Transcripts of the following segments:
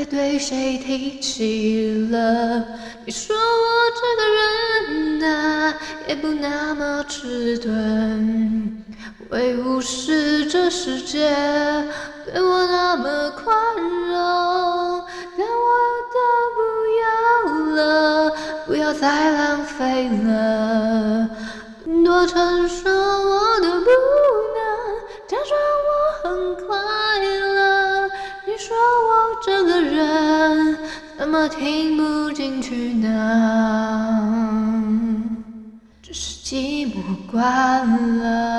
再对谁提起了。你说我这个人啊，也不那么迟钝，会无视这世界对我那么宽容，但我都不要了，不要再浪费了，多成熟怎么听不进去呢？只是寂寞惯了。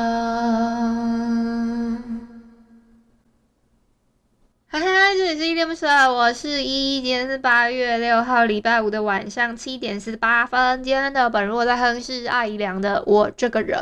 嗨嗨，这里是依依恋不舍，我是依依，今天是八月六号礼拜五的晚上七点四十八分。今天的本若在哼是艾怡良的《我这个人》。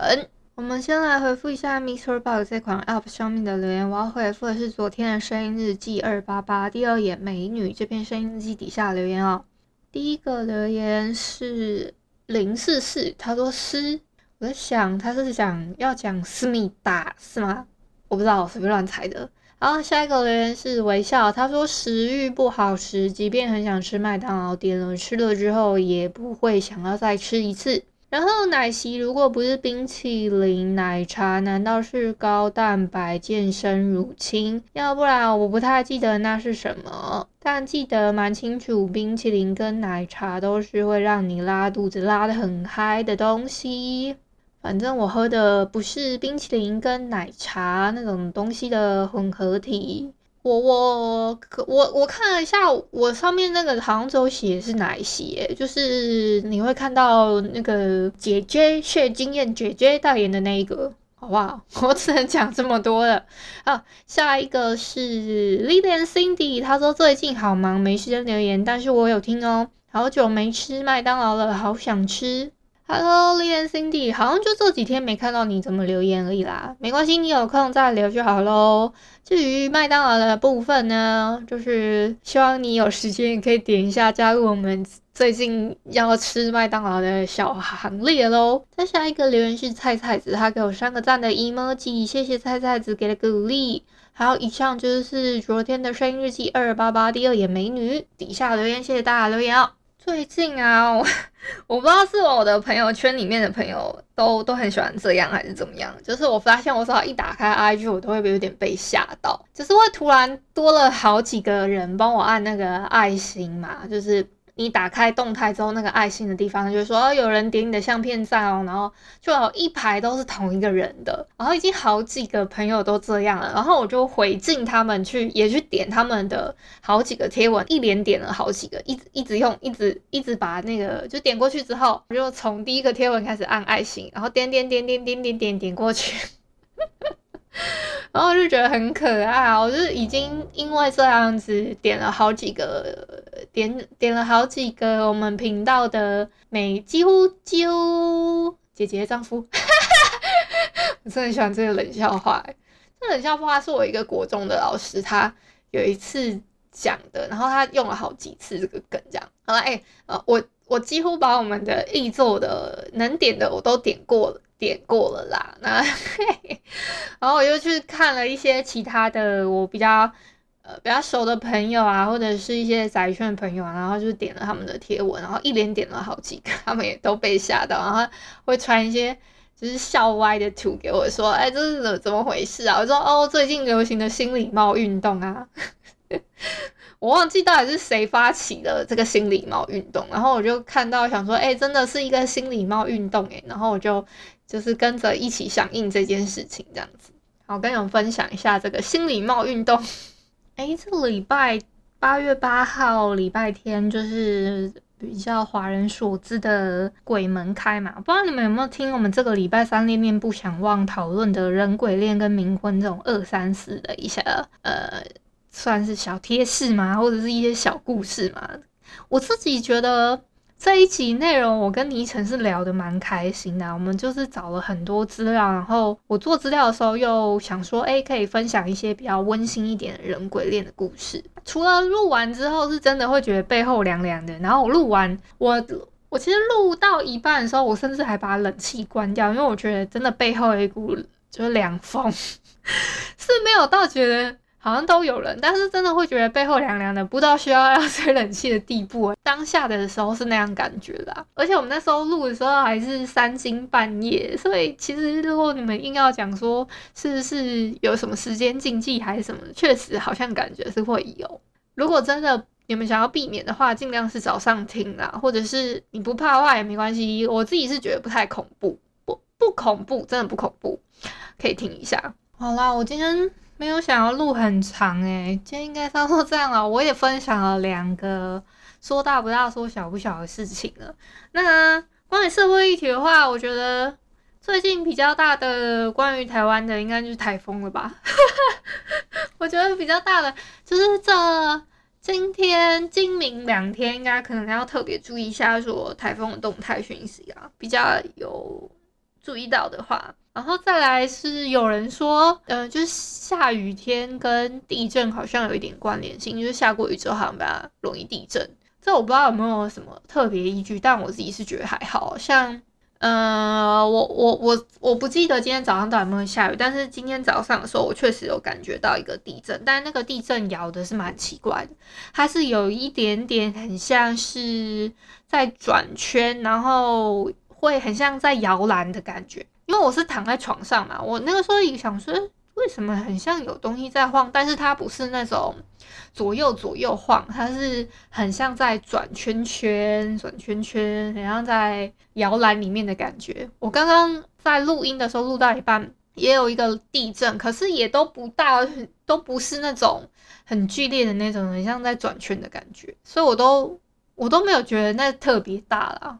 我们先来回复一下 mr box 这款 App 上面的留言。我要回复的是昨天的声音日记二八八第二眼美女这篇声音日记底下留言哦。第一个留言是零四四，他说诗，我在想他是想要讲思密达是吗？我不知道，我随便乱猜的。然后下一个留言是微笑，他说食欲不好时，即便很想吃麦当劳，点了吃了之后也不会想要再吃一次。然后奶昔如果不是冰淇淋，奶茶难道是高蛋白健身乳清？要不然我不太记得那是什么，但记得蛮清楚，冰淇淋跟奶茶都是会让你拉肚子拉得很嗨的东西。反正我喝的不是冰淇淋跟奶茶那种东西的混合体。我我我我看了一下，我上面那个好像只有写是奶昔，就是你会看到那个姐姐谢金燕姐姐代言的那一个，好不好？我只能讲这么多了。啊，下一个是 Lilian Cindy，她说最近好忙，没时间留言，但是我有听哦，好久没吃麦当劳了，好想吃。Hello，Lilian Cindy，好像就这几天没看到你怎么留言而已啦，没关系，你有空再留就好喽。至于麦当劳的部分呢，就是希望你有时间也可以点一下加入我们最近要吃麦当劳的小行列喽。再下一个留言是菜菜子，他给我三个赞的 emoji，谢谢菜菜子给的鼓励。还有以上就是昨天的声音日记二八八第二眼美女底下留言，谢谢大家留言哦。最近啊，我我不知道是我的朋友圈里面的朋友都都很喜欢这样，还是怎么样？就是我发现我只要一打开 IG，我都会有点被吓到，就是会突然多了好几个人帮我按那个爱心嘛，就是。你打开动态之后，那个爱心的地方就是说，有人点你的相片赞哦，然后就有一排都是同一个人的，然后已经好几个朋友都这样了，然后我就回敬他们去，也去点他们的好几个贴文，一连点了好几个，一直一直用，一直一直把那个就点过去之后，我就从第一个贴文开始按爱心，然后点点点点点点点点过去。然后我就觉得很可爱，我就已经因为这样子点了好几个，点点了好几个我们频道的每几乎几乎姐姐丈夫，我真的喜欢这个冷笑话。这冷笑话是我一个国中的老师，他有一次讲的，然后他用了好几次这个梗，这样。好了，哎，呃，我我几乎把我们的易做的能点的我都点过了。点过了啦，那，然后我又去看了一些其他的我比较呃比较熟的朋友啊，或者是一些宅圈的朋友啊，然后就点了他们的贴文，然后一连点了好几个，他们也都被吓到，然后会传一些就是笑歪的图给我说，哎，这是怎怎么回事啊？我说哦，最近流行的新礼貌运动啊。我忘记到底是谁发起的这个新礼貌运动，然后我就看到想说，哎、真的是一个新礼貌运动哎，然后我就就是跟着一起响应这件事情这样子。好，跟你们分享一下这个新礼貌运动。哎、这个礼拜八月八号礼拜天就是比较华人所知的鬼门开嘛，不知道你们有没有听我们这个礼拜三恋恋不想忘讨论的人鬼恋跟冥婚这种二三四的一些呃。算是小贴士嘛，或者是一些小故事嘛。我自己觉得这一集内容我跟倪晨是聊得蛮开心的，我们就是找了很多资料，然后我做资料的时候又想说，哎，可以分享一些比较温馨一点的人鬼恋的故事。除了录完之后是真的会觉得背后凉凉的，然后我录完我。我其实录到一半的时候，我甚至还把冷气关掉，因为我觉得真的背后有一股就是凉风，是没有到觉得好像都有人，但是真的会觉得背后凉凉的，不到需要要吹冷气的地步。当下的时候是那样感觉的，而且我们那时候录的时候还是三更半夜，所以其实如果你们硬要讲说是不是有什么时间禁忌还是什么，确实好像感觉是会有。如果真的。你们想要避免的话，尽量是早上听啦，或者是你不怕的话也没关系。我自己是觉得不太恐怖，不不恐怖，真的不恐怖，可以听一下。好啦，我今天没有想要录很长诶、今天应该差不多这样了。我也分享了两个说大不大、说小不小的事情了。那关于社会议题的话，我觉得最近比较大的关于台湾的，应该就是台风了吧？我觉得比较大的就是这。今天、今明两天应该可能要特别注意一下，说台风的动态讯息啊，比较有注意到的话，然后再来是有人说，嗯、就是下雨天跟地震好像有一点关联性，就是下过雨之后好像比较容易地震。这我不知道有没有什么特别依据，但我自己是觉得还好像。呃，我我我我不记得今天早上到底有没有下雨，但是今天早上的时候，我确实有感觉到一个地震，但那个地震摇的是蛮奇怪的，它是有一点点很像是在转圈，然后会很像在摇篮的感觉。因为我是躺在床上嘛，我那个时候也想说，为什么很像有东西在晃，但是它不是那种。左右左右晃，它是很像在转圈圈，转圈圈，很像在摇篮里面的感觉。我刚刚在录音的时候录到一半，也有一个地震，可是也都不大，都不是那种很剧烈的那种，很像在转圈的感觉，所以我都我都没有觉得那特别大啦。